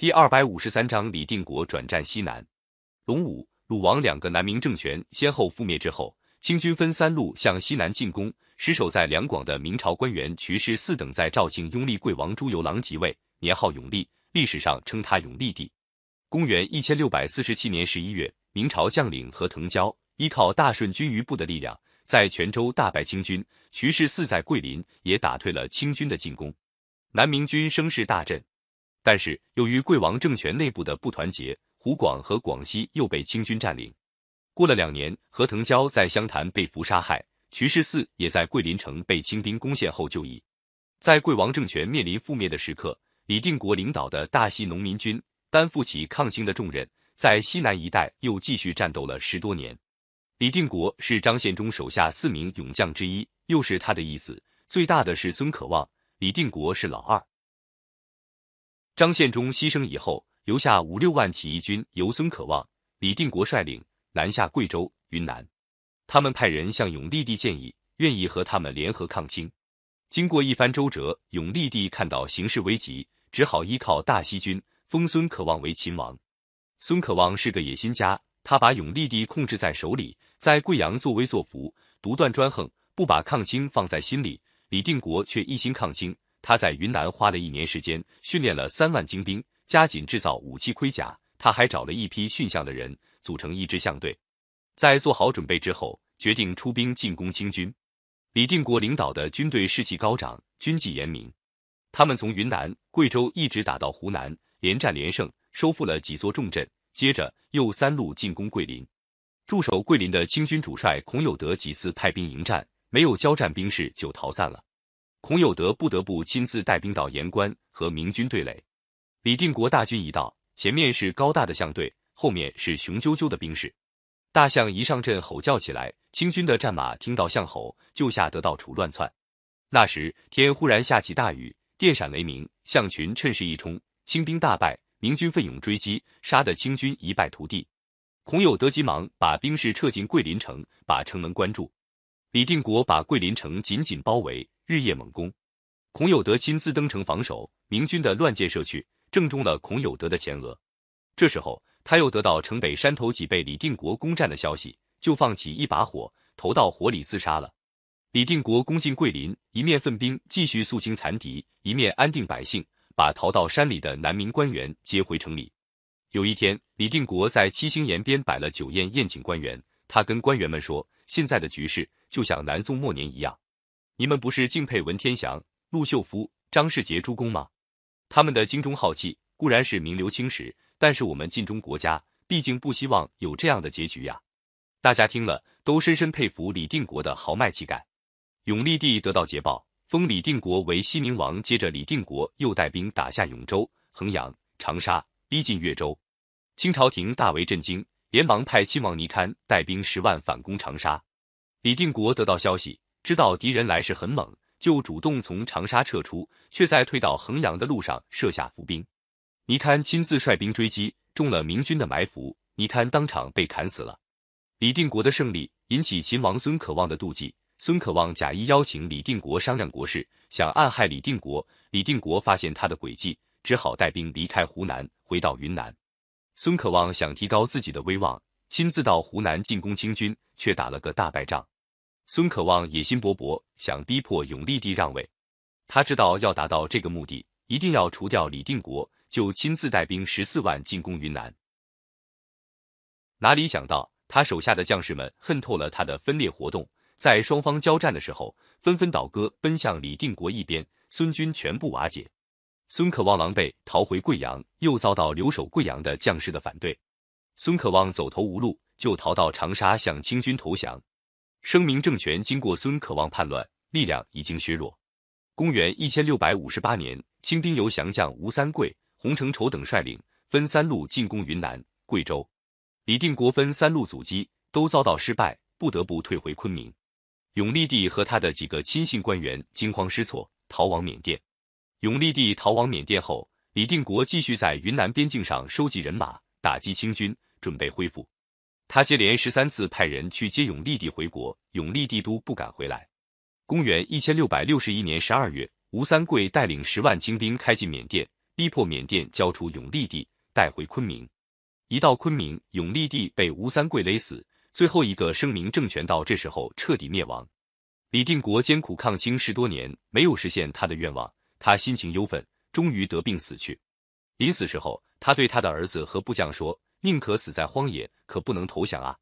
第二百五十三章李定国转战西南。隆武、鲁王两个南明政权先后覆灭之后，清军分三路向西南进攻。失守在两广的明朝官员瞿氏四等，在肇庆拥立贵王朱由榔即位，年号永历，历史上称他永历帝。公元一千六百四十七年十一月，明朝将领何腾蛟依靠大顺军余部的力量，在泉州大败清军。瞿氏四在桂林也打退了清军的进攻，南明军声势大振。但是，由于贵王政权内部的不团结，湖广和广西又被清军占领。过了两年，何腾蛟在湘潭被俘杀害，瞿世四也在桂林城被清兵攻陷后就义。在贵王政权面临覆灭的时刻，李定国领导的大西农民军担负起抗清的重任，在西南一带又继续战斗了十多年。李定国是张献忠手下四名勇将之一，又是他的义子，最大的是孙可望，李定国是老二。张献忠牺牲以后，留下五六万起义军，由孙可望、李定国率领南下贵州、云南。他们派人向永历帝建议，愿意和他们联合抗清。经过一番周折，永历帝看到形势危急，只好依靠大西军，封孙可望为秦王。孙可望是个野心家，他把永历帝控制在手里，在贵阳作威作福，独断专横，不把抗清放在心里。李定国却一心抗清。他在云南花了一年时间，训练了三万精兵，加紧制造武器盔甲。他还找了一批驯象的人，组成一支象队。在做好准备之后，决定出兵进攻清军。李定国领导的军队士气高涨，军纪严明。他们从云南、贵州一直打到湖南，连战连胜，收复了几座重镇。接着又三路进攻桂林。驻守桂林的清军主帅孔有德几次派兵迎战，没有交战兵士就逃散了。孔有德不得不亲自带兵到盐关和明军对垒。李定国大军一到，前面是高大的象队，后面是雄赳赳的兵士。大象一上阵吼叫起来，清军的战马听到象吼就吓得到处乱窜。那时天忽然下起大雨，电闪雷鸣，象群趁势一冲，清兵大败，明军奋勇追击，杀得清军一败涂地。孔有德急忙把兵士撤进桂林城，把城门关住。李定国把桂林城紧紧包围。日夜猛攻，孔有德亲自登城防守，明军的乱箭射去，正中了孔有德的前额。这时候，他又得到城北山头几被李定国攻占的消息，就放起一把火，投到火里自杀了。李定国攻进桂林，一面奋兵继续肃清残敌，一面安定百姓，把逃到山里的南明官员接回城里。有一天，李定国在七星岩边摆了酒宴，宴请官员。他跟官员们说：“现在的局势就像南宋末年一样。”你们不是敬佩文天祥、陆秀夫、张世杰诸公吗？他们的精忠好气固然是名留青史，但是我们尽忠国家，毕竟不希望有这样的结局呀。大家听了都深深佩服李定国的豪迈气概。永历帝得到捷报，封李定国为西宁王。接着，李定国又带兵打下永州、衡阳、长沙，逼近越州。清朝廷大为震惊，连忙派亲王尼堪带兵十万反攻长沙。李定国得到消息。知道敌人来势很猛，就主动从长沙撤出，却在退到衡阳的路上设下伏兵。尼堪亲自率兵追击，中了明军的埋伏，尼堪当场被砍死了。李定国的胜利引起秦王孙可望的妒忌，孙可望假意邀请李定国商量国事，想暗害李定国。李定国发现他的诡计，只好带兵离开湖南，回到云南。孙可望想提高自己的威望，亲自到湖南进攻清军，却打了个大败仗。孙可望野心勃勃，想逼迫永历帝让位。他知道要达到这个目的，一定要除掉李定国，就亲自带兵十四万进攻云南。哪里想到，他手下的将士们恨透了他的分裂活动，在双方交战的时候，纷纷倒戈奔向李定国一边，孙军全部瓦解。孙可望狼狈逃回贵阳，又遭到留守贵阳的将士的反对。孙可望走投无路，就逃到长沙向清军投降。声明政权经过孙可望叛乱，力量已经削弱。公元一千六百五十八年，清兵由降将吴三桂、洪承畴等率领，分三路进攻云南、贵州。李定国分三路阻击，都遭到失败，不得不退回昆明。永历帝和他的几个亲信官员惊慌失措，逃往缅甸。永历帝逃往缅甸后，李定国继续在云南边境上收集人马，打击清军，准备恢复。他接连十三次派人去接永历帝回国，永历帝都不敢回来。公元一千六百六十一年十二月，吴三桂带领十万清兵开进缅甸，逼迫缅甸交出永历帝，带回昆明。一到昆明，永历帝被吴三桂勒死，最后一个声明政权到这时候彻底灭亡。李定国艰苦抗清十多年，没有实现他的愿望，他心情忧愤，终于得病死去。临死时候，他对他的儿子和部将说：“宁可死在荒野，可不能投降啊！”